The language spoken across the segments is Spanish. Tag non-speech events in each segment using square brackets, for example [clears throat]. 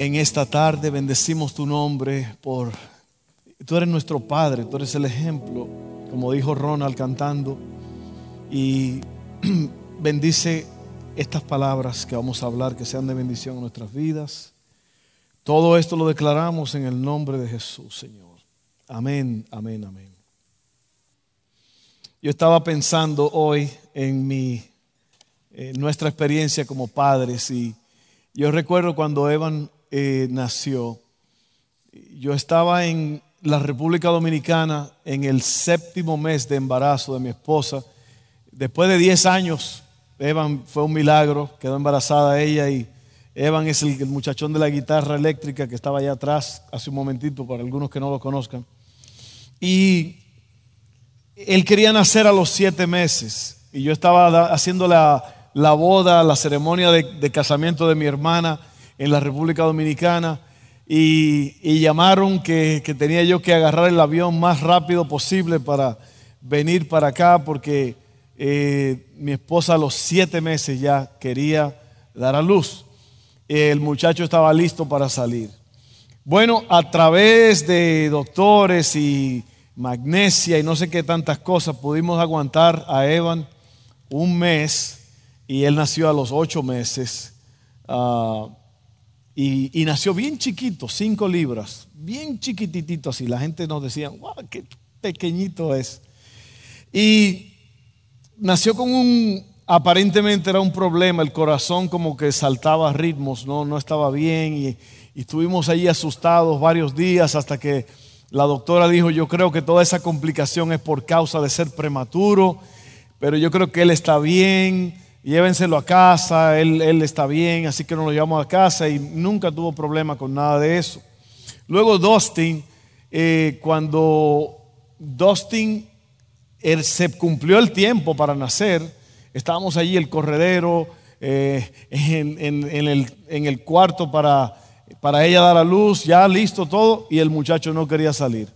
en esta tarde, bendecimos tu nombre por... Tú eres nuestro Padre, tú eres el ejemplo, como dijo Ronald cantando, y [clears throat] bendice estas palabras que vamos a hablar, que sean de bendición en nuestras vidas. Todo esto lo declaramos en el nombre de Jesús, Señor. Amén, amén, amén. Yo estaba pensando hoy en mi, nuestra experiencia como padres y yo recuerdo cuando Evan eh, nació, yo estaba en la República Dominicana en el séptimo mes de embarazo de mi esposa. Después de 10 años, Evan fue un milagro, quedó embarazada ella y Evan es el, muchachón de la guitarra eléctrica que estaba allá atrás hace un momentito para algunos que no lo conozcan. Y él quería nacer a los siete meses y yo estaba haciendo la, la boda, la ceremonia de, de casamiento de mi hermana en la República Dominicana y, llamaron que, tenía yo que agarrar el avión más rápido posible para venir para acá porque eh, mi esposa a los siete meses ya quería dar a luz. El muchacho estaba listo para salir. Bueno, a través de doctores y magnesia y no sé qué tantas cosas, pudimos aguantar a Evan un mes y él nació a los ocho meses. Ah, y, nació bien chiquito, cinco libras, bien chiquititito así. La gente nos decía, wow, qué pequeñito es. Y nació con un, aparentemente era un problema, el corazón como que saltaba ritmos, no, no estaba bien y, y estuvimos ahí asustados varios días hasta que la doctora dijo, yo creo que toda esa complicación es por causa de ser prematuro, pero yo creo que él está bien llévenselo a casa, él, está bien, así que nos lo llevamos a casa y nunca tuvo problema con nada de eso. Luego Dustin, eh, cuando Dustin se cumplió el tiempo para nacer, estábamos allí el corredero eh, en, el, cuarto para, para ella dar a luz, ya listo todo, y el muchacho no quería salir.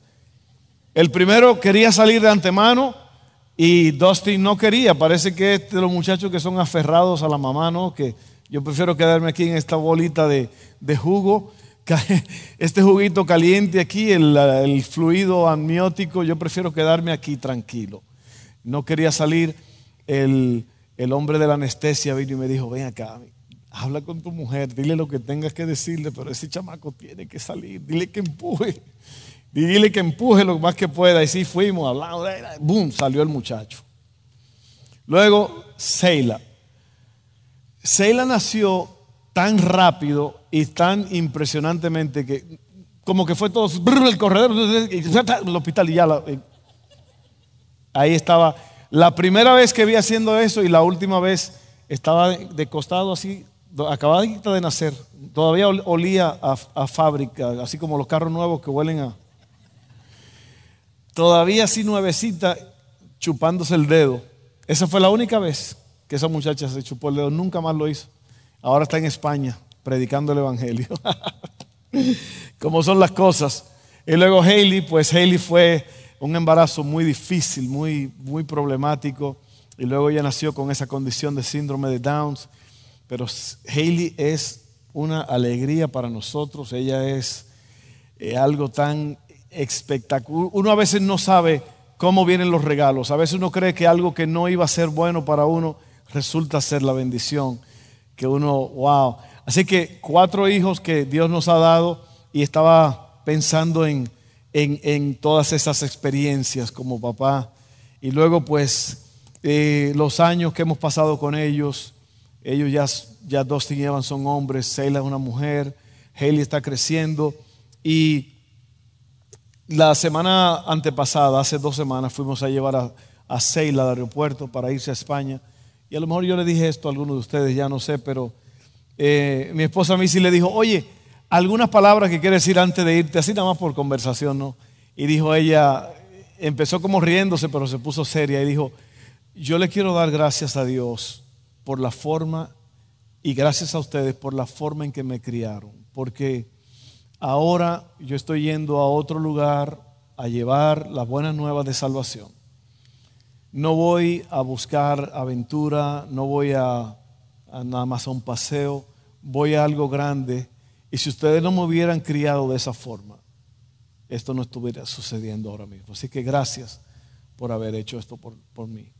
El primero quería salir de antemano, y Dustin no quería, parece que de los muchachos que son aferrados a la mamá, ¿no? Que yo prefiero quedarme aquí en esta bolita de, jugo, [laughs] este juguito caliente aquí, el, fluido amniótico, yo prefiero quedarme aquí tranquilo. No quería salir, el, el hombre de la anestesia vino y me dijo, ven acá, habla con tu mujer, dile lo que tengas que decirle, pero ese chamaco tiene que salir, dile que empuje. Dile que empuje lo más que pueda. Y sí fuimos, hablando, boom, salió el muchacho. Luego, Seila. Seila nació tan rápido y tan impresionantemente que, como que fue todo el corredor, el hospital y ya. ahí estaba. La primera vez que vi haciendo eso y la última vez estaba de costado así, acababa de nacer. Todavía olía a fábrica, así como los carros nuevos que huelen a, todavía así nuevecita, chupándose el dedo. Esa fue la única vez que esa muchacha se chupó el dedo, nunca más lo hizo. Ahora está en España predicando el Evangelio. [laughs] Como son las cosas. Y luego Haley, pues Haley fue un embarazo muy difícil, muy, muy problemático. Y luego ella nació con esa condición de síndrome de Downs. Pero Haley es una alegría para nosotros. Ella es eh, algo tan espectacular. Uno a veces no sabe cómo vienen los regalos. A veces uno cree que algo que no iba a ser bueno para uno resulta ser la bendición. Que uno, wow. Así que cuatro hijos que Dios nos ha dado y estaba pensando en, en, todas esas experiencias como papá. Y luego pues eh, los años que hemos pasado con ellos, ellos ya, ya dos llevan son hombres, Seila es una mujer, Haley está creciendo y la semana antepasada, hace dos semanas, fuimos a llevar a, a Seila al aeropuerto para irse a España. Y a lo mejor yo le dije esto a alguno de ustedes, ya no sé, pero eh, mi esposa a mí sí le dijo, oye, algunas palabras que quiere decir antes de irte, así nada más por conversación, ¿no? Y dijo ella, empezó como riéndose, pero se puso seria y dijo, yo le quiero dar gracias a Dios por la forma y gracias a ustedes por la forma en que me criaron, porque ahora yo estoy yendo a otro lugar a llevar las buenas nuevas de salvación. No voy a buscar aventura, no voy a, nada más a un paseo, voy a algo grande. Y si ustedes no me hubieran criado de esa forma, esto no estuviera sucediendo ahora mismo. Así que gracias por haber hecho esto por, por mí.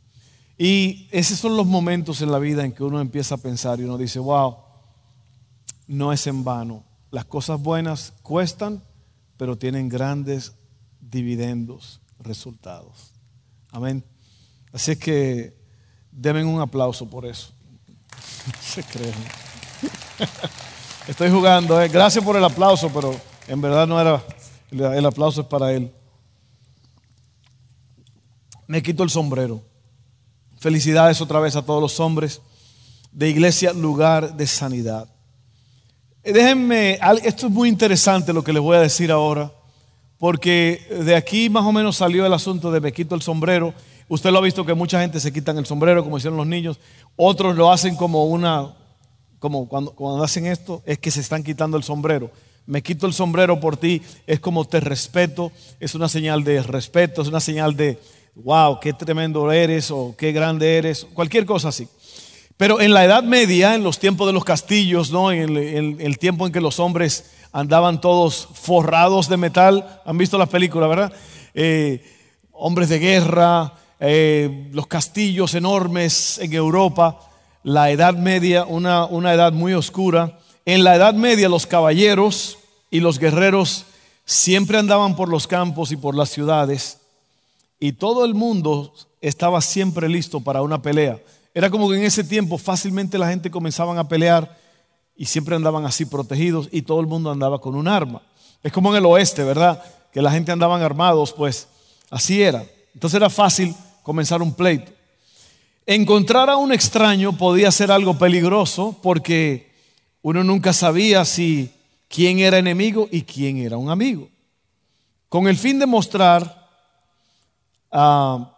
Y esos son los momentos en la vida en que uno empieza a pensar y uno dice, wow, no es en vano. Las cosas buenas cuestan, pero tienen grandes dividendos, resultados. Amén. Así que deben un aplauso por eso. [laughs] se creen. [laughs] Estoy jugando, ¿eh? gracias por el aplauso, pero en verdad no era, el aplauso es para él. Me quito el sombrero. Felicidades otra vez a todos los hombres de iglesia, lugar de sanidad. Déjenme, esto es muy interesante lo que les voy a decir ahora, porque de aquí más o menos salió el asunto de me quito el sombrero. Usted lo ha visto que mucha gente se quitan el sombrero, como hicieron los niños. Otros lo hacen como una, como cuando, cuando hacen esto, es que se están quitando el sombrero. Me quito el sombrero por ti, es como te respeto, es una señal de respeto, es una señal de, wow, qué tremendo eres o qué grande eres, cualquier cosa así. Pero en la Edad Media, en los tiempos de los castillos, ¿no? en, el, tiempo en que los hombres andaban todos forrados de metal, han visto las películas, ¿verdad? Eh, hombres de guerra, eh, los castillos enormes en Europa, la Edad Media, una, una edad muy oscura. En la Edad Media los caballeros y los guerreros siempre andaban por los campos y por las ciudades y todo el mundo estaba siempre listo para una pelea. Era como que en ese tiempo fácilmente la gente comenzaba a pelear y siempre andaban así protegidos y todo el mundo andaba con un arma. Es como en el oeste, ¿verdad? Que la gente andaban armados, pues así era. Entonces era fácil comenzar un pleito. Encontrar a un extraño podía ser algo peligroso porque uno nunca sabía si quién era enemigo y quién era un amigo. Con el fin de mostrar a,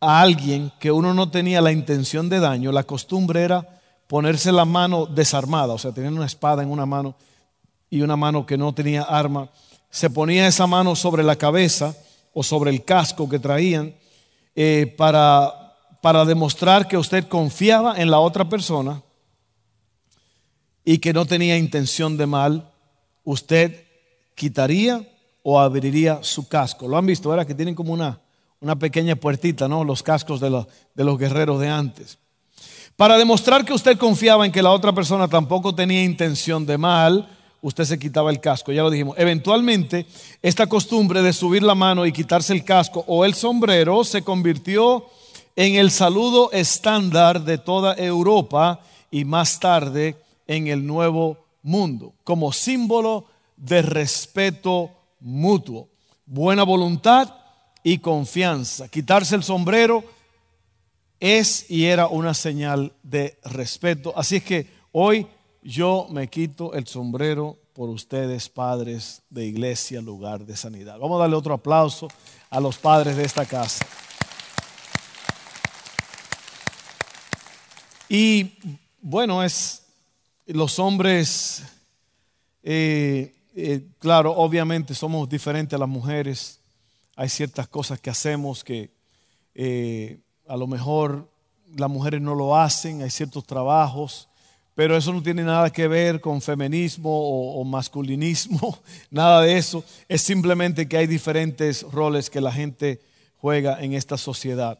alguien que uno no tenía la intención de daño, la costumbre era ponerse la mano desarmada, o sea, tener una espada en una mano y una mano que no tenía arma. Se ponía esa mano sobre la cabeza o sobre el casco que traían eh, para, para demostrar que usted confiaba en la otra persona y que no tenía intención de mal, usted quitaría o abriría su casco. Lo han visto, era que tienen como una, una pequeña puertita, ¿no? Los cascos de los, guerreros de antes. Para demostrar que usted confiaba en que la otra persona tampoco tenía intención de mal, usted se quitaba el casco, ya lo dijimos. Eventualmente, esta costumbre de subir la mano y quitarse el casco o el sombrero se convirtió en el saludo estándar de toda Europa y más tarde en el Nuevo Mundo, como símbolo de respeto mutuo, buena voluntad y confianza. Quitarse el sombrero es y era una señal de respeto. Así es que hoy yo me quito el sombrero por ustedes, padres de iglesia, lugar de sanidad. Vamos a darle otro aplauso a los padres de esta casa. Y bueno, es los hombres, eh, eh, claro, obviamente somos diferentes a las mujeres hay ciertas cosas que hacemos que eh, a lo mejor las mujeres no lo hacen, hay ciertos trabajos, pero eso no tiene nada que ver con feminismo o, masculinismo, [laughs] nada de eso. Es simplemente que hay diferentes roles que la gente juega en esta sociedad.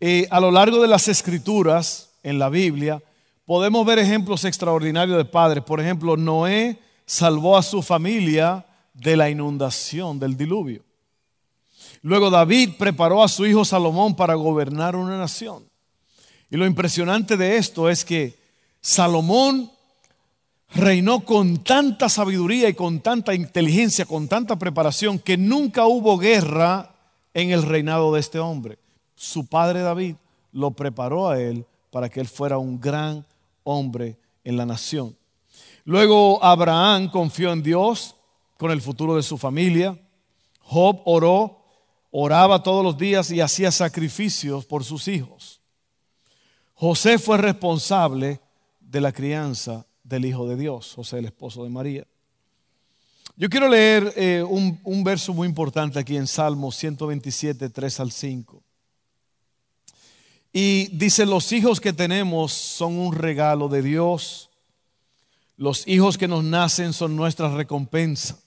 Eh, a lo largo de las escrituras en la Biblia podemos ver ejemplos extraordinarios de padres. Por ejemplo, Noé salvó a su familia de la inundación, del diluvio. Luego David preparó a su hijo Salomón para gobernar una nación. Y lo impresionante de esto es que Salomón reinó con tanta sabiduría y con tanta inteligencia, con tanta preparación, que nunca hubo guerra en el reinado de este hombre. Su padre David lo preparó a él para que él fuera un gran hombre en la nación. Luego Abraham confió en Dios con el futuro de su familia. Job oró, oraba todos los días y hacía sacrificios por sus hijos. José fue responsable de la crianza del Hijo de Dios, José el esposo de María. Yo quiero leer eh, un, un verso muy importante aquí en Salmo 127, 3 al 5. Y dice, los hijos que tenemos son un regalo de Dios. Los hijos que nos nacen son nuestra recompensa.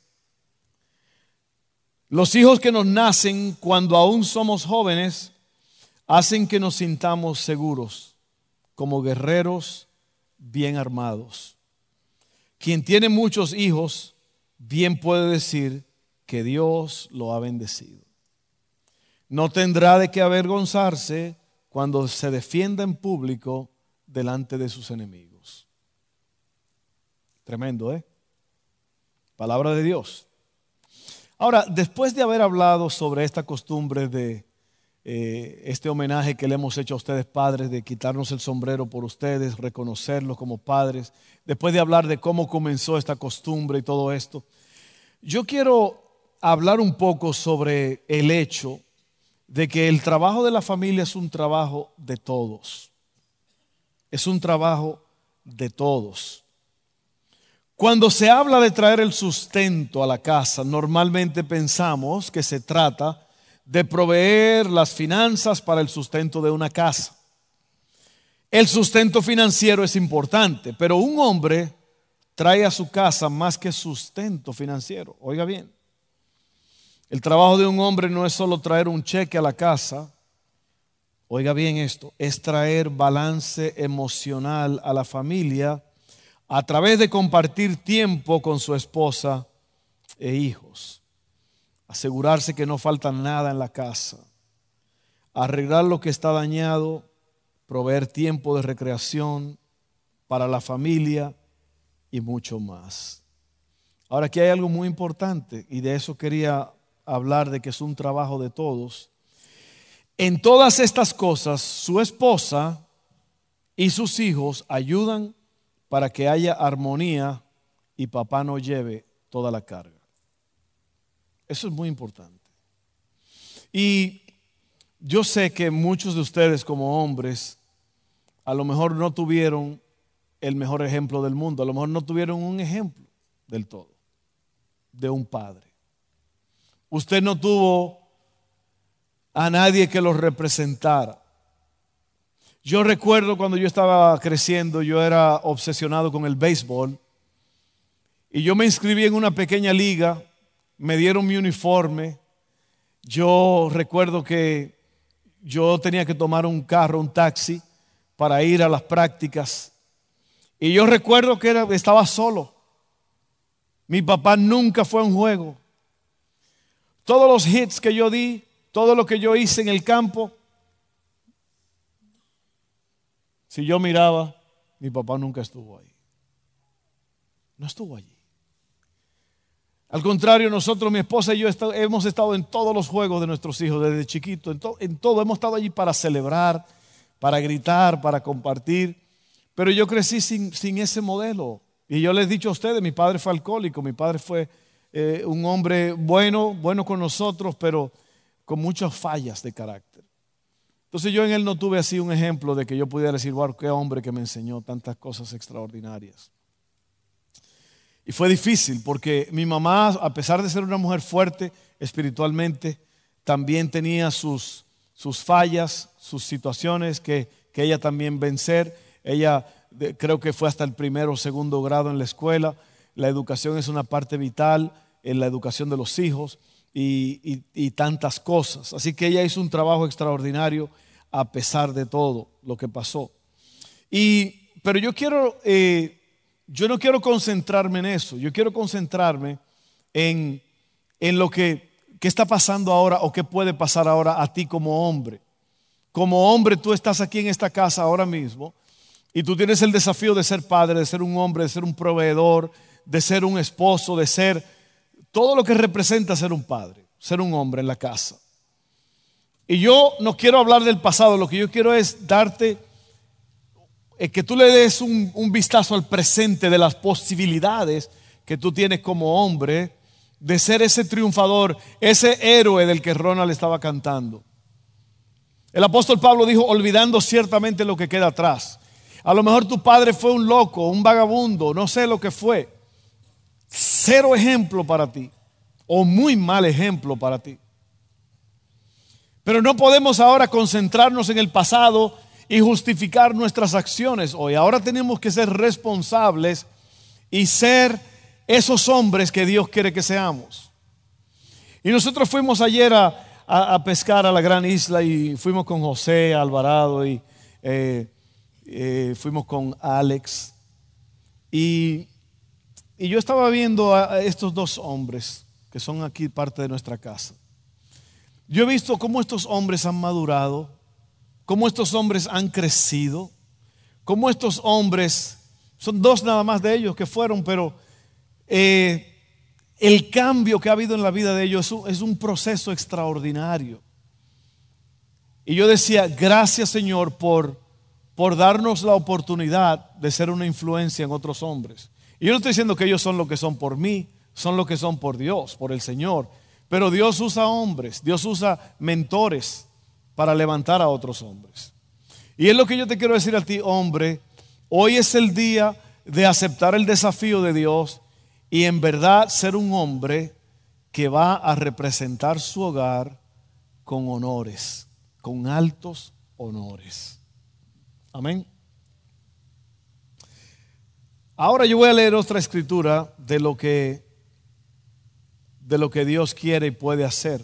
Los hijos que nos nacen cuando aún somos jóvenes hacen que nos sintamos seguros, como guerreros bien armados. Quien tiene muchos hijos, bien puede decir que Dios lo ha bendecido. No tendrá de qué avergonzarse cuando se defienda en público delante de sus enemigos. Tremendo, ¿eh? Palabra de Dios. Ahora, después de haber hablado sobre esta costumbre de eh, este homenaje que le hemos hecho a ustedes padres, de quitarnos el sombrero por ustedes, reconocerlos como padres, después de hablar de cómo comenzó esta costumbre y todo esto, yo quiero hablar un poco sobre el hecho de que el trabajo de la familia es un trabajo de todos. Es un trabajo de todos. Cuando se habla de traer el sustento a la casa, normalmente pensamos que se trata de proveer las finanzas para el sustento de una casa. El sustento financiero es importante, pero un hombre trae a su casa más que sustento financiero. Oiga bien. El trabajo de un hombre no es solo traer un cheque a la casa, oiga bien esto, es traer balance emocional a la familia a través de compartir tiempo con su esposa e hijos. Asegurarse que no falta nada en la casa. Arreglar lo que está dañado, proveer tiempo de recreación para la familia y mucho más. Ahora aquí hay algo muy importante y de eso quería hablar de que es un trabajo de todos. En todas estas cosas, su esposa y sus hijos ayudan para que haya armonía y papá no lleve toda la carga. Eso es muy importante. Y yo sé que muchos de ustedes como hombres a lo mejor no tuvieron el mejor ejemplo del mundo, a lo mejor no tuvieron un ejemplo del todo de un padre. Usted no tuvo a nadie que lo representara. Yo recuerdo cuando yo estaba creciendo, yo era obsesionado con el béisbol y yo me inscribí en una pequeña liga, me dieron mi uniforme. Yo recuerdo que yo tenía que tomar un carro, un taxi, para ir a las prácticas. Y yo recuerdo que estaba solo. Mi papá nunca fue a un juego. Todos los hits que yo di, todo lo que yo hice en el campo, si yo miraba, mi papá nunca estuvo ahí. No estuvo allí. Al contrario, nosotros, mi esposa y yo, hemos estado en todos los juegos de nuestros hijos desde chiquito, en, todo. Hemos estado allí para celebrar, para gritar, para compartir. Pero yo crecí sin, ese modelo. Y yo les he dicho a ustedes, mi padre fue alcohólico, mi padre fue eh, un hombre bueno, bueno con nosotros, pero con muchas fallas de carácter. Entonces yo en él no tuve así un ejemplo de que yo pudiera decir, wow, qué hombre que me enseñó tantas cosas extraordinarias. Y fue difícil porque mi mamá, a pesar de ser una mujer fuerte espiritualmente, también tenía sus, sus fallas, sus situaciones que, que ella también vencer. Ella creo que fue hasta el primero o segundo grado en la escuela la educación es una parte vital en la educación de los hijos y, tantas cosas. Así que ella hizo un trabajo extraordinario a pesar de todo lo que pasó. Y, pero yo quiero, eh, yo no quiero concentrarme en eso, yo quiero concentrarme en, en lo que, que está pasando ahora o qué puede pasar ahora a ti como hombre. Como hombre tú estás aquí en esta casa ahora mismo y tú tienes el desafío de ser padre, de ser un hombre, de ser un proveedor, de ser un esposo, de ser todo lo que representa ser un padre, ser un hombre en la casa. Y yo no quiero hablar del pasado, lo que yo quiero es darte eh, que tú le des un, un vistazo al presente de las posibilidades que tú tienes como hombre de ser ese triunfador, ese héroe del que Ronald estaba cantando. El apóstol Pablo dijo, olvidando ciertamente lo que queda atrás. A lo mejor tu padre fue un loco, un vagabundo, no sé lo que fue. Cero ejemplo para ti, o muy mal ejemplo para ti. Pero no podemos ahora concentrarnos en el pasado y justificar nuestras acciones hoy. Ahora tenemos que ser responsables y ser esos hombres que Dios quiere que seamos. Y nosotros fuimos ayer a, pescar a la gran isla y fuimos con José Alvarado y eh, eh, fuimos con Alex. Y, y, yo estaba viendo a estos dos hombres que son aquí parte de nuestra casa. Yo he visto cómo estos hombres han madurado, cómo estos hombres han crecido, cómo estos hombres, son dos nada más de ellos que fueron, pero eh, el cambio que ha habido en la vida de ellos es un, proceso extraordinario. Y yo decía, gracias Señor por, por darnos la oportunidad de ser una influencia en otros hombres. Y yo no estoy diciendo que ellos son lo que son por mí, son lo que son por Dios, por el Señor. Pero Dios usa hombres, Dios usa mentores para levantar a otros hombres. Y es lo que yo te quiero decir a ti, hombre, hoy es el día de aceptar el desafío de Dios y en verdad ser un hombre que va a representar su hogar con honores, con altos honores. Amén. Ahora yo voy a leer otra escritura de lo que de lo que Dios quiere y puede hacer.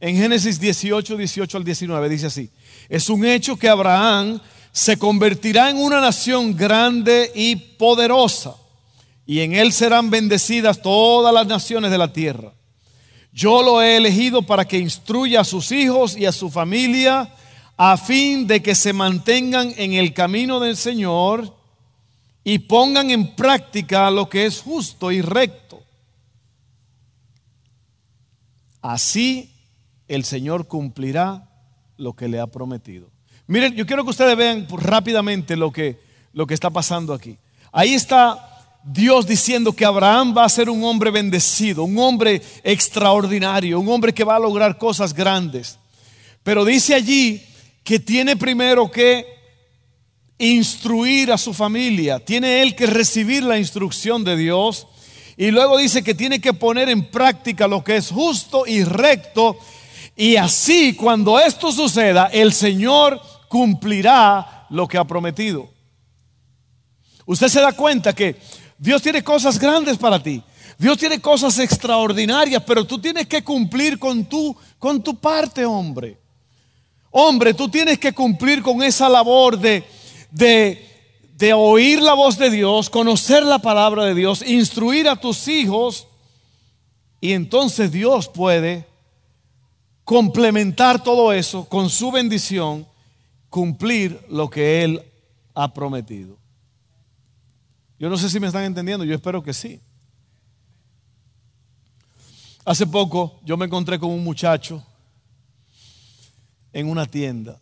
En Génesis 18, 18 al 19 dice así: Es un hecho que Abraham se convertirá en una nación grande y poderosa y en él serán bendecidas todas las naciones de la tierra. Yo lo he elegido para que instruya a sus hijos y a su familia a fin de que se mantengan en el camino del Señor y pongan en práctica lo que es justo y recto. Así el Señor cumplirá lo que le ha prometido. Miren, yo quiero que ustedes vean rápidamente lo que, lo que está pasando aquí. Ahí está Dios diciendo que Abraham va a ser un hombre bendecido, un hombre extraordinario, un hombre que va a lograr cosas grandes. Pero dice allí que tiene primero que instruir a su familia, tiene él que recibir la instrucción de Dios y luego dice que tiene que poner en práctica lo que es justo y recto y así cuando esto suceda el Señor cumplirá lo que ha prometido. Usted se da cuenta que Dios tiene cosas grandes para ti. Dios tiene cosas extraordinarias, pero tú tienes que cumplir con tu, con tu parte, hombre. Hombre, tú tienes que cumplir con esa labor de, de, de oír la voz de Dios, conocer la palabra de Dios, instruir a tus hijos, y entonces Dios puede complementar todo eso con su bendición, cumplir lo que Él ha prometido. Yo no sé si me están entendiendo, yo espero que sí. Hace poco yo me encontré con un muchacho en una tienda.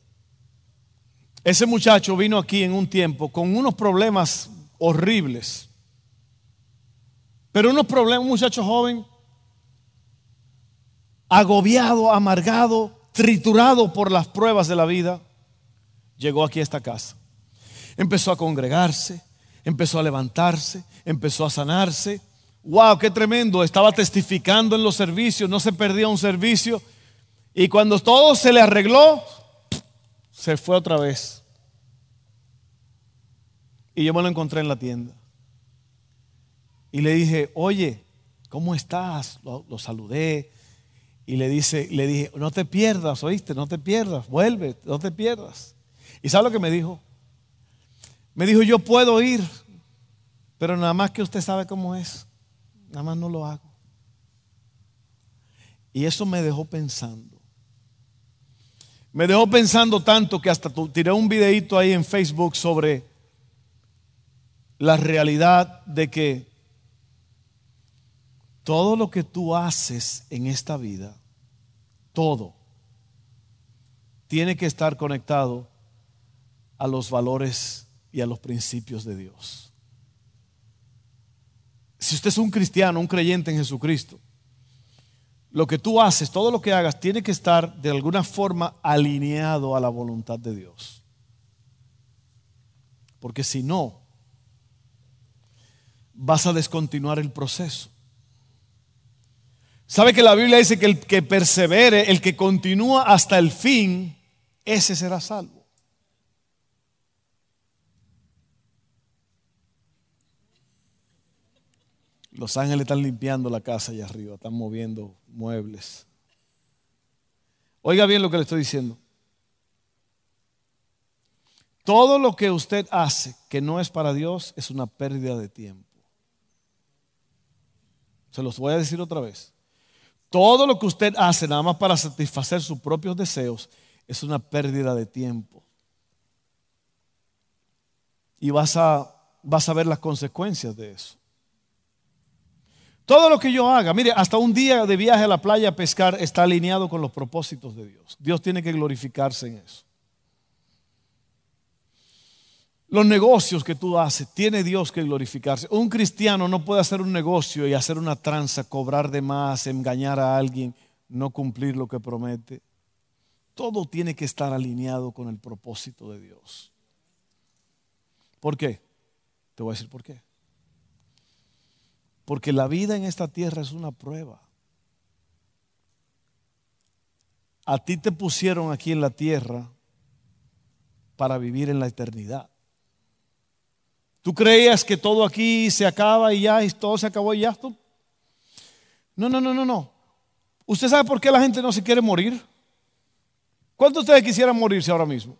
Ese muchacho vino aquí en un tiempo con unos problemas horribles. Pero unos problemas, un muchacho joven, agobiado, amargado, triturado por las pruebas de la vida, llegó aquí a esta casa. Empezó a congregarse, empezó a levantarse, empezó a sanarse. ¡Wow! ¡Qué tremendo! Estaba testificando en los servicios, no se perdía un servicio. Y cuando todo se le arregló, se fue otra vez. Y yo me lo encontré en la tienda. Y le dije, oye, ¿cómo estás? Lo, saludé. Y le, dice, le dije, no te pierdas, oíste, no te pierdas, vuelve, no te pierdas. ¿Y sabe lo que me dijo? Me dijo, yo puedo ir, pero nada más que usted sabe cómo es, nada más no lo hago. Y eso me dejó pensando. Me dejó pensando tanto que hasta tiré un videito ahí en Facebook sobre la realidad de que todo lo que tú haces en esta vida, todo, tiene que estar conectado a los valores y a los principios de Dios. Si usted es un cristiano, un creyente en Jesucristo, lo que tú haces, todo lo que hagas, tiene que estar de alguna forma alineado a la voluntad de Dios. Porque si no, vas a descontinuar el proceso. ¿Sabe que la Biblia dice que el que persevere, el que continúa hasta el fin, ese será salvo? Los ángeles están limpiando la casa allá arriba, están moviendo muebles. Oiga bien lo que le estoy diciendo. Todo lo que usted hace que no es para Dios es una pérdida de tiempo. Se los voy a decir otra vez. Todo lo que usted hace nada más para satisfacer sus propios deseos es una pérdida de tiempo. Y vas a, vas a ver las consecuencias de eso. Todo lo que yo haga, mire, hasta un día de viaje a la playa a pescar está alineado con los propósitos de Dios. Dios tiene que glorificarse en eso. Los negocios que tú haces, tiene Dios que glorificarse. Un cristiano no puede hacer un negocio y hacer una tranza, cobrar de más, engañar a alguien, no cumplir lo que promete. Todo tiene que estar alineado con el propósito de Dios. ¿Por qué? Te voy a decir por qué. Porque la vida en esta tierra es una prueba. A ti te pusieron aquí en la tierra para vivir en la eternidad. ¿Tú creías que todo aquí se acaba y ya, y todo se acabó y ya? No, no, no, no, no. ¿Usted sabe por qué la gente no se quiere morir? ¿Cuántos de ustedes quisieran morirse ahora mismo?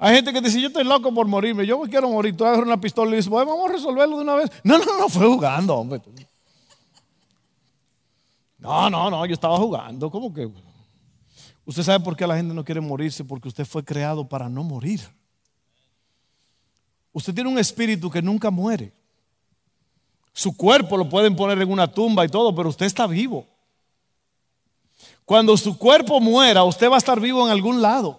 Hay gente que dice, yo estoy loco por morirme, yo me quiero morir. Tú agarras una pistola y dices, vamos a resolverlo de una vez. No, no, no, fue jugando, hombre. No, no, no, yo estaba jugando. ¿Cómo que? Usted sabe por qué la gente no quiere morirse, porque usted fue creado para no morir. Usted tiene un espíritu que nunca muere. Su cuerpo lo pueden poner en una tumba y todo, pero usted está vivo. Cuando su cuerpo muera, usted va a estar vivo en algún lado.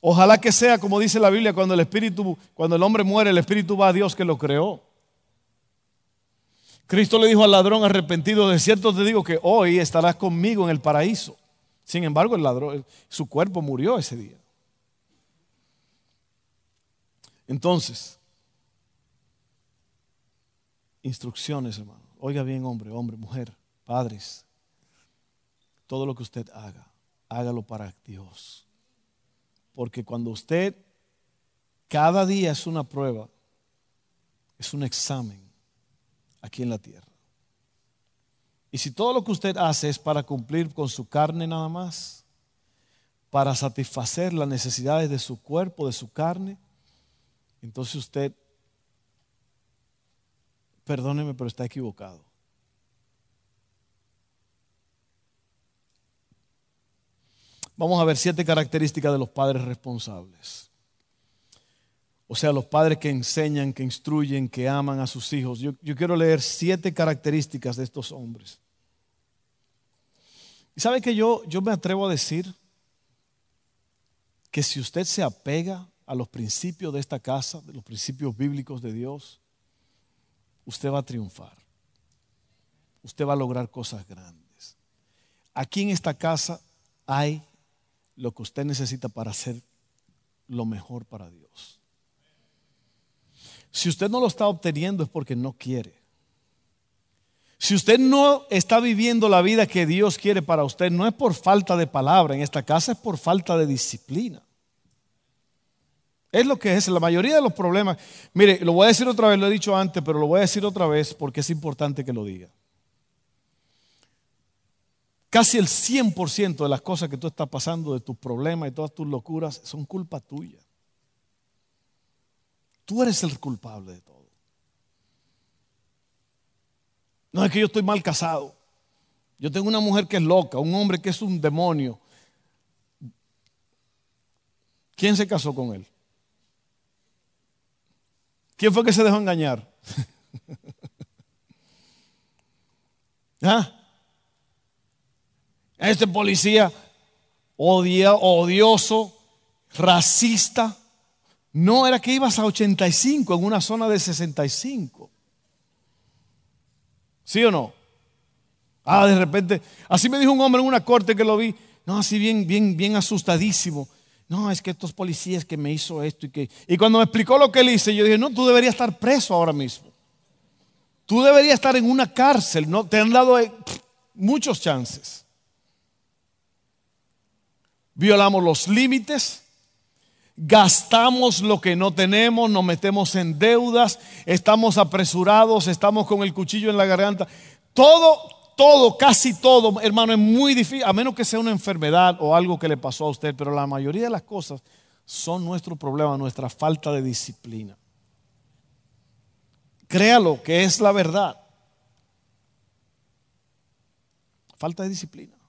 Ojalá que sea como dice la Biblia, cuando el espíritu, cuando el hombre muere, el espíritu va a Dios que lo creó. Cristo le dijo al ladrón arrepentido, de cierto te digo que hoy estarás conmigo en el paraíso. Sin embargo, el ladrón, su cuerpo murió ese día. Entonces, instrucciones, hermano. Oiga bien, hombre, hombre, mujer, padres. Todo lo que usted haga, hágalo para Dios. Porque cuando usted, cada día es una prueba, es un examen aquí en la tierra. Y si todo lo que usted hace es para cumplir con su carne nada más, para satisfacer las necesidades de su cuerpo, de su carne, entonces usted, perdóneme, pero está equivocado. Vamos a ver siete características de los padres responsables. O sea, los padres que enseñan, que instruyen, que aman a sus hijos. Yo, quiero leer siete características de estos hombres. ¿Y sabe que yo, yo me atrevo a decir que si usted se apega a los principios de esta casa, de los principios bíblicos de Dios, usted va a triunfar. Usted va a lograr cosas grandes. Aquí en esta casa hay lo que usted necesita para hacer lo mejor para Dios. Si usted no lo está obteniendo es porque no quiere. Si usted no está viviendo la vida que Dios quiere para usted, no es por falta de palabra en esta casa, es por falta de disciplina. Es lo que es la mayoría de los problemas. Mire, lo voy a decir otra vez, lo he dicho antes, pero lo voy a decir otra vez porque es importante que lo diga. Casi el 100% de las cosas que tú estás pasando, de tus problemas y todas tus locuras, son culpa tuya. Tú eres el culpable de todo. No es que yo estoy mal casado. Yo tengo una mujer que es loca, un hombre que es un demonio. ¿Quién se casó con él? ¿Quién fue que se dejó engañar? [laughs] ¿Ah? Este policía, odia, odioso, racista. No, era que ibas a 85 en una zona de 65. ¿Sí o no? Ah, de repente, así me dijo un hombre en una corte que lo vi, no, así bien, bien, bien asustadísimo. No, es que estos policías que me hizo esto y que... Y cuando me explicó lo que él hizo, yo dije, no, tú deberías estar preso ahora mismo. Tú deberías estar en una cárcel, ¿no? Te han dado eh, muchos chances. Violamos los límites, gastamos lo que no tenemos, nos metemos en deudas, estamos apresurados, estamos con el cuchillo en la garganta. Todo, todo, casi todo, hermano, es muy difícil, a menos que sea una enfermedad o algo que le pasó a usted, pero la mayoría de las cosas son nuestro problema, nuestra falta de disciplina. Créalo que es la verdad. Falta de disciplina.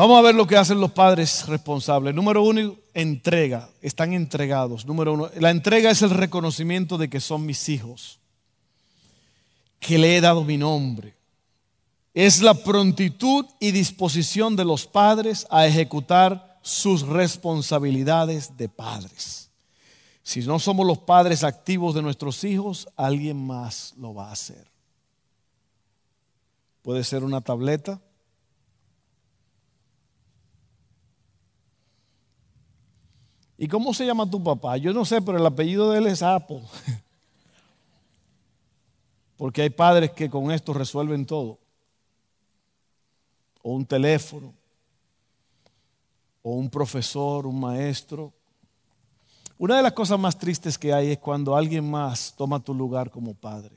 Vamos a ver lo que hacen los padres responsables. Número uno, entrega. Están entregados. Número uno, la entrega es el reconocimiento de que son mis hijos, que le he dado mi nombre. Es la prontitud y disposición de los padres a ejecutar sus responsabilidades de padres. Si no somos los padres activos de nuestros hijos, alguien más lo va a hacer. Puede ser una tableta, ¿Y cómo se llama tu papá? Yo no sé, pero el apellido de él es Apple. [laughs] Porque hay padres que con esto resuelven todo. O un teléfono, o un profesor, un maestro. Una de las cosas más tristes que hay es cuando alguien más toma tu lugar como padre.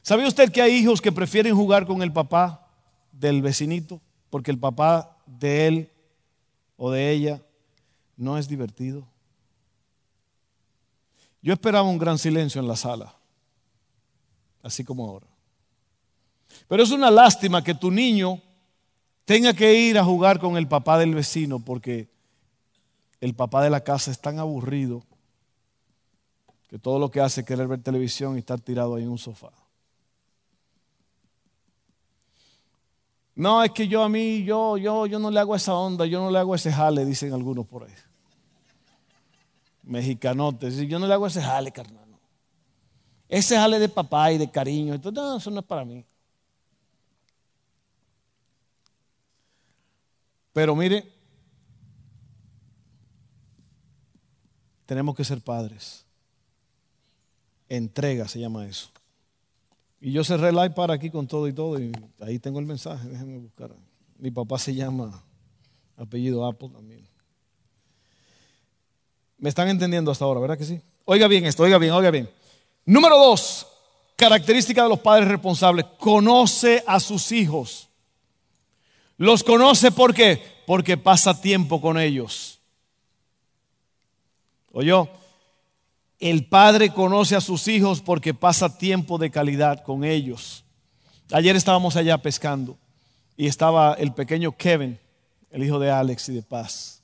¿Sabe usted que hay hijos que prefieren jugar con el papá del vecinito? Porque el papá de él o de ella no es divertido. Yo esperaba un gran silencio en la sala, así como ahora. Pero es una lástima que tu niño tenga que ir a jugar con el papá del vecino porque el papá de la casa es tan aburrido que todo lo que hace es querer ver televisión y estar tirado ahí en un sofá. No, es que yo a mí, yo, yo, yo no le hago esa onda, yo no le hago ese jale, dicen algunos por ahí. Mexicanotes. Yo no le hago ese jale, carnal. Ese jale de papá y de cariño. Entonces, no, eso no es para mí. Pero mire, tenemos que ser padres. Entrega se llama eso. Y yo cerré el iPad aquí con todo y todo, y ahí tengo el mensaje, déjenme buscar. Mi papá se llama apellido Apple también. ¿Me están entendiendo hasta ahora, verdad que sí? Oiga bien esto, oiga bien, oiga bien. Número dos, característica de los padres responsables, conoce a sus hijos. Los conoce ¿por qué? Porque pasa tiempo con ellos. ¿Oyó? El padre conoce a sus hijos porque pasa tiempo de calidad con ellos. Ayer estábamos allá pescando y estaba el pequeño Kevin, el hijo de Alex y de Paz.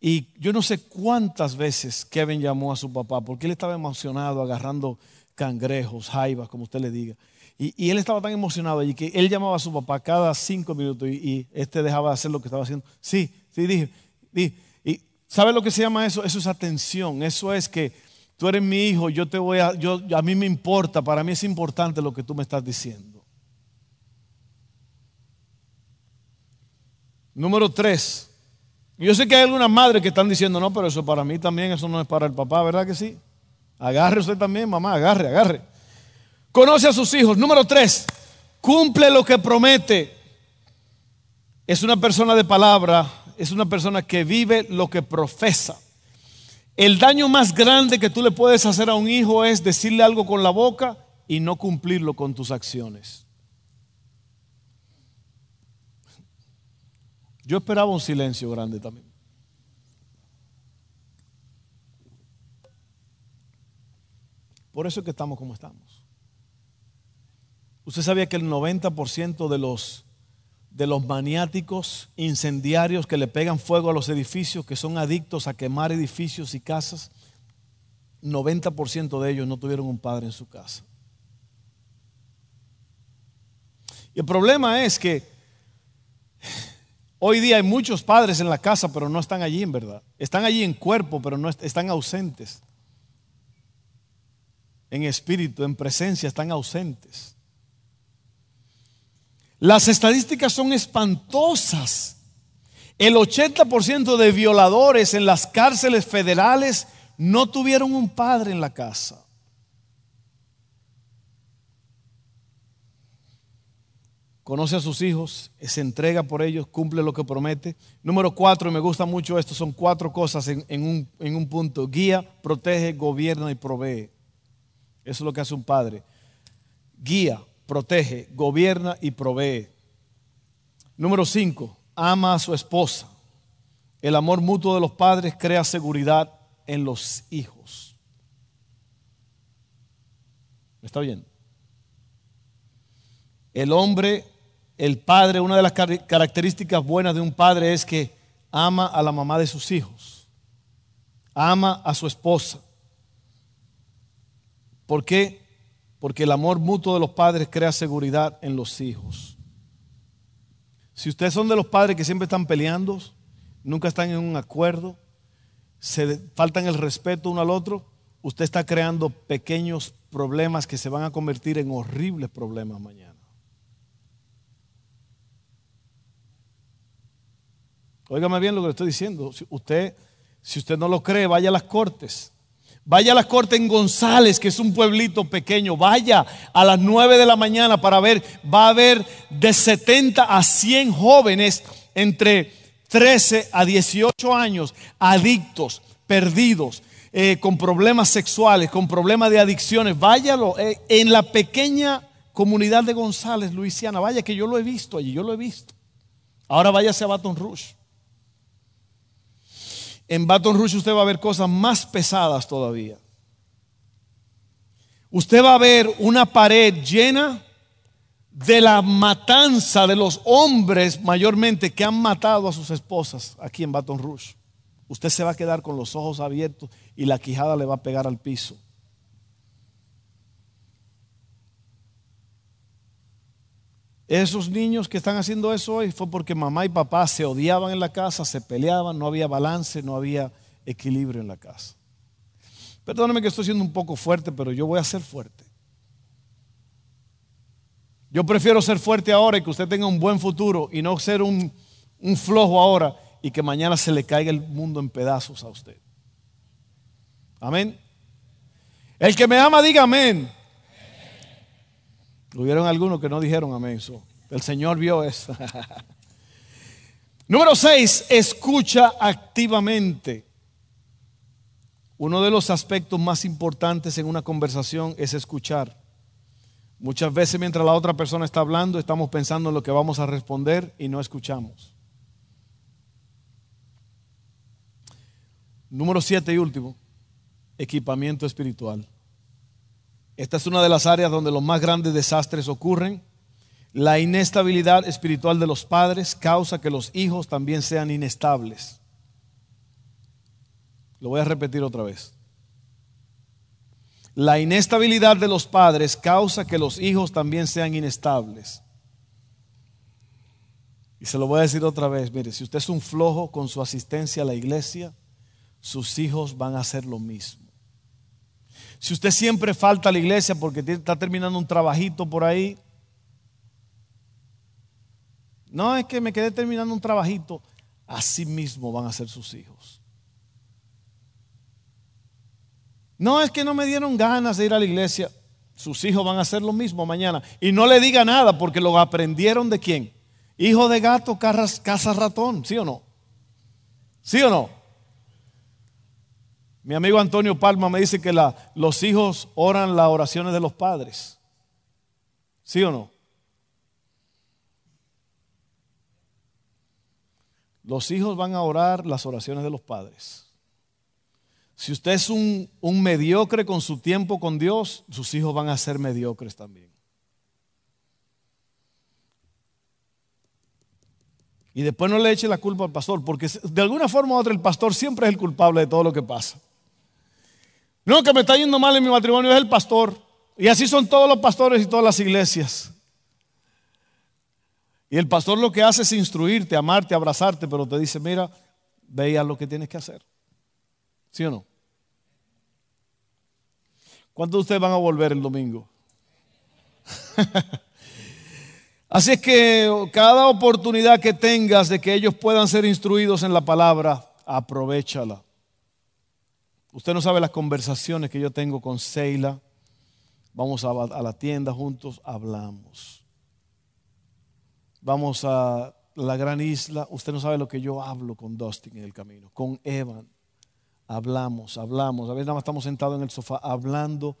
Y yo no sé cuántas veces Kevin llamó a su papá porque él estaba emocionado agarrando cangrejos, jaivas, como usted le diga. Y, él estaba tan emocionado y que él llamaba a su papá cada cinco minutos y, y, este dejaba de hacer lo que estaba haciendo. Sí, sí, dije, dije ¿Sabe lo que se llama eso? Eso es atención. Eso es que tú eres mi hijo, yo te voy a, yo, a mí me importa, para mí es importante lo que tú me estás diciendo. Número tres. Yo sé que hay algunas madres que están diciendo, no, pero eso para mí también, eso no es para el papá, ¿verdad que sí? Agarre usted también, mamá, agarre, agarre. Conoce a sus hijos. Número tres, cumple lo que promete. Es una persona de palabra, es una persona que vive lo que profesa. El daño más grande que tú le puedes hacer a un hijo es decirle algo con la boca y no cumplirlo con tus acciones. Yo esperaba un silencio grande también. Por eso es que estamos como estamos. Usted sabía que el 90% de los de los maniáticos incendiarios que le pegan fuego a los edificios, que son adictos a quemar edificios y casas, 90% de ellos no tuvieron un padre en su casa. Y el problema es que hoy día hay muchos padres en la casa, pero no están allí en verdad. Están allí en cuerpo, pero no están ausentes. En espíritu, en presencia, están ausentes. Las estadísticas son espantosas. El 80% de violadores en las cárceles federales no tuvieron un padre en la casa. Conoce a sus hijos, se entrega por ellos, cumple lo que promete. Número cuatro, y me gusta mucho esto, son cuatro cosas en, un, en un punto. Guía, protege, gobierna y provee. Eso es lo que hace un padre. Guía, protege, gobierna y provee. Número cinco, ama a su esposa. El amor mutuo de los padres crea seguridad en los hijos. ¿Está bien? El hombre, el padre, una de las características buenas de un padre es que ama a la mamá de sus hijos, ama a su esposa. ¿Por qué? Porque el amor mutuo de los padres crea seguridad en los hijos. Si ustedes son de los padres que siempre están peleando, nunca están en un acuerdo, se faltan el respeto uno al otro, usted está creando pequeños problemas que se van a convertir en horribles problemas mañana. Óigame bien lo que le estoy diciendo. Usted, si usted no lo cree, vaya a las cortes. Vaya a las cortes en González, que es un pueblito pequeño. Vaya a las 9 de la mañana para ver. Va a haber de 70 a 100 jóvenes entre 13 a 18 años, adictos, perdidos, eh, con problemas sexuales, con problemas de adicciones. Váyalo eh, en la pequeña comunidad de González, Luisiana. Vaya que yo lo he visto allí, yo lo he visto. Ahora váyase a Baton Rouge. En Baton Rouge usted va a ver cosas más pesadas todavía. Usted va a ver una pared llena de la matanza de los hombres mayormente que han matado a sus esposas aquí en Baton Rouge. Usted se va a quedar con los ojos abiertos y la quijada le va a pegar al piso. Esos niños que están haciendo eso hoy fue porque mamá y papá se odiaban en la casa, se peleaban, no había balance, no había equilibrio en la casa. Perdóneme que estoy siendo un poco fuerte, pero yo voy a ser fuerte. Yo prefiero ser fuerte ahora y que usted tenga un buen futuro y no ser un, flojo ahora y que mañana se le caiga el mundo en pedazos a usted. Amén. El que me ama, diga amén. Hubieron algunos que no dijeron amén. el Señor vio eso. [laughs] Número 6, escucha activamente. Uno de los aspectos más importantes en una conversación es escuchar. Muchas veces mientras la otra persona está hablando, estamos pensando en lo que vamos a responder y no escuchamos. Número siete y último, equipamiento espiritual. Esta es una de las áreas donde los más grandes desastres ocurren. La inestabilidad espiritual de los padres causa que los hijos también sean inestables. Lo voy a repetir otra vez. La inestabilidad de los padres causa que los hijos también sean inestables. Y se lo voy a decir otra vez, mire, si usted es un flojo con su asistencia a la iglesia, sus hijos van a hacer lo mismo. Si usted siempre falta a la iglesia porque está terminando un trabajito por ahí, no es que me quedé terminando un trabajito, así mismo van a ser sus hijos. No es que no me dieron ganas de ir a la iglesia. Sus hijos van a hacer lo mismo mañana. Y no le diga nada porque lo aprendieron de quién. Hijo de gato, casa ratón, ¿sí o no? ¿Sí o no? Mi amigo Antonio Palma me dice que los hijos oran las oraciones de los padres. ¿Sí o no? Los hijos van a orar las oraciones de los padres. Si usted es un, mediocre con su tiempo con Dios, sus hijos van a ser mediocres también. Y después no le eche la culpa al pastor, porque de alguna forma u otra el pastor siempre es el culpable de todo lo que pasa. No, que me está yendo mal en mi matrimonio es el pastor. Y así son todos los pastores y todas las iglesias. Y el pastor lo que hace es instruirte, amarte, abrazarte, pero te dice, mira, vea lo que tienes que hacer. ¿Sí o no? ¿Cuántos de ustedes van a volver el domingo? [laughs] Así es que cada oportunidad que tengas de que ellos puedan ser instruidos en la palabra, aprovechala. Usted no sabe las conversaciones que yo tengo con Seila. Vamos a, la tienda juntos, hablamos. Vamos a la gran isla. Usted no sabe lo que yo hablo con Dustin en el camino, con Evan. Hablamos, hablamos. A veces nada más estamos sentados en el sofá hablando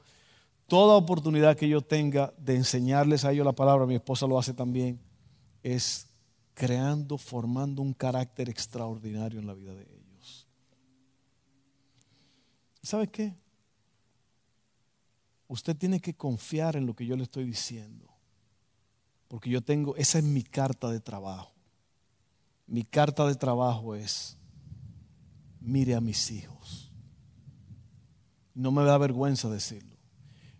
toda oportunidad que yo tenga de enseñarles a ellos la palabra, mi esposa lo hace también, es creando, formando un carácter extraordinario en la vida de ellos. ¿Sabe qué? Usted tiene que confiar en lo que yo le estoy diciendo. Porque yo tengo, esa es mi carta de trabajo. Mi carta de trabajo es, mire a mis hijos. No me da vergüenza decirlo.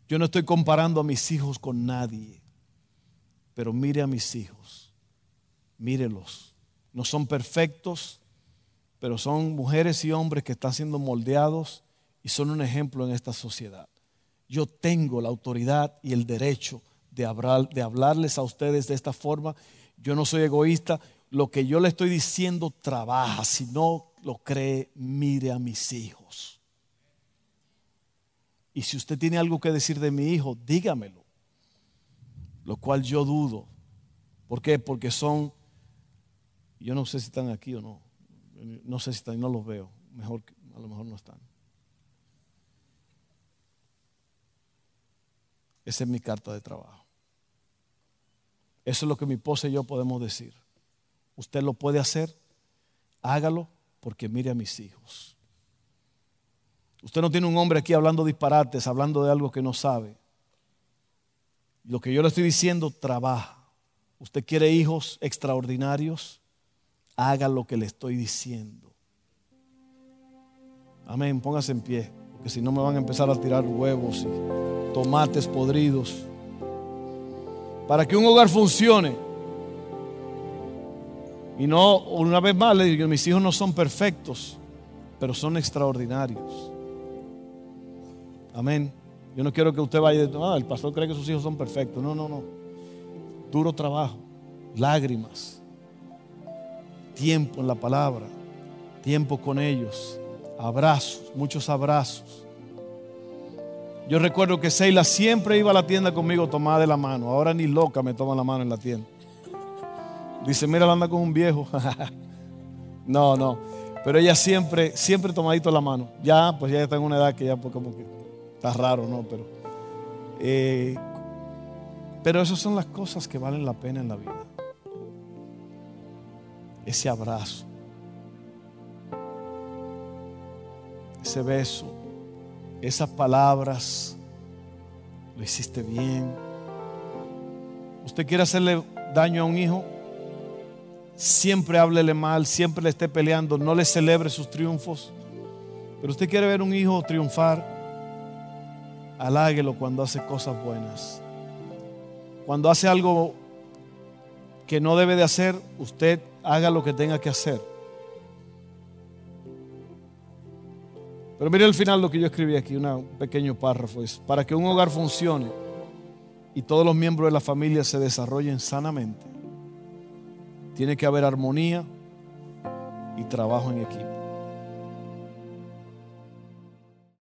Yo no estoy comparando a mis hijos con nadie, pero mire a mis hijos, mírelos. No son perfectos, pero son mujeres y hombres que están siendo moldeados y son un ejemplo en esta sociedad. Yo tengo la autoridad y el derecho de, hablar, de hablarles a ustedes de esta forma. Yo no soy egoísta. Lo que yo le estoy diciendo trabaja. Si no lo cree, mire a mis hijos. Y si usted tiene algo que decir de mi hijo, dígamelo. Lo cual yo dudo. ¿Por qué? Porque son, yo no sé si están aquí o no. No sé si están, no los veo. Mejor, a lo mejor no están. Esa es mi carta de trabajo. Eso es lo que mi esposa y yo podemos decir. Usted lo puede hacer, hágalo porque mire a mis hijos. Usted no tiene un hombre aquí hablando disparates, hablando de algo que no sabe. Lo que yo le estoy diciendo, trabaja. Usted quiere hijos extraordinarios, haga lo que le estoy diciendo. Amén, póngase en pie, porque si no me van a empezar a tirar huevos tomates podridos. Para que un hogar funcione. Y no, una vez más le digo, mis hijos no son perfectos, pero son extraordinarios. Amén. Yo no quiero que usted vaya, ah, el pastor cree que sus hijos son perfectos. No, no, no. Duro trabajo, lágrimas, tiempo en la palabra, tiempo con ellos, abrazos, muchos abrazos. Yo recuerdo que Seila siempre iba a la tienda conmigo tomada de la mano. Ahora ni loca me toma la mano en la tienda. Dice, mira, anda con un viejo. [laughs] no, no. Pero ella siempre, siempre tomadito la mano. Ya, pues ya está en una edad que ya pues como que Está raro, ¿no? Pero, eh, pero esas son las cosas que valen la pena en la vida. Ese abrazo, ese beso, esas palabras, lo hiciste bien. Usted quiere hacerle daño a un hijo, siempre háblele mal, siempre le esté peleando, no le celebre sus triunfos. Pero usted quiere ver un hijo triunfar, Aláguelo cuando hace cosas buenas. Cuando hace algo que no debe de hacer, usted haga lo que tenga que hacer. Pero mire al final lo que yo escribí aquí, un pequeño párrafo. Es, para que un hogar funcione y todos los miembros de la familia se desarrollen sanamente, tiene que haber armonía y trabajo en equipo.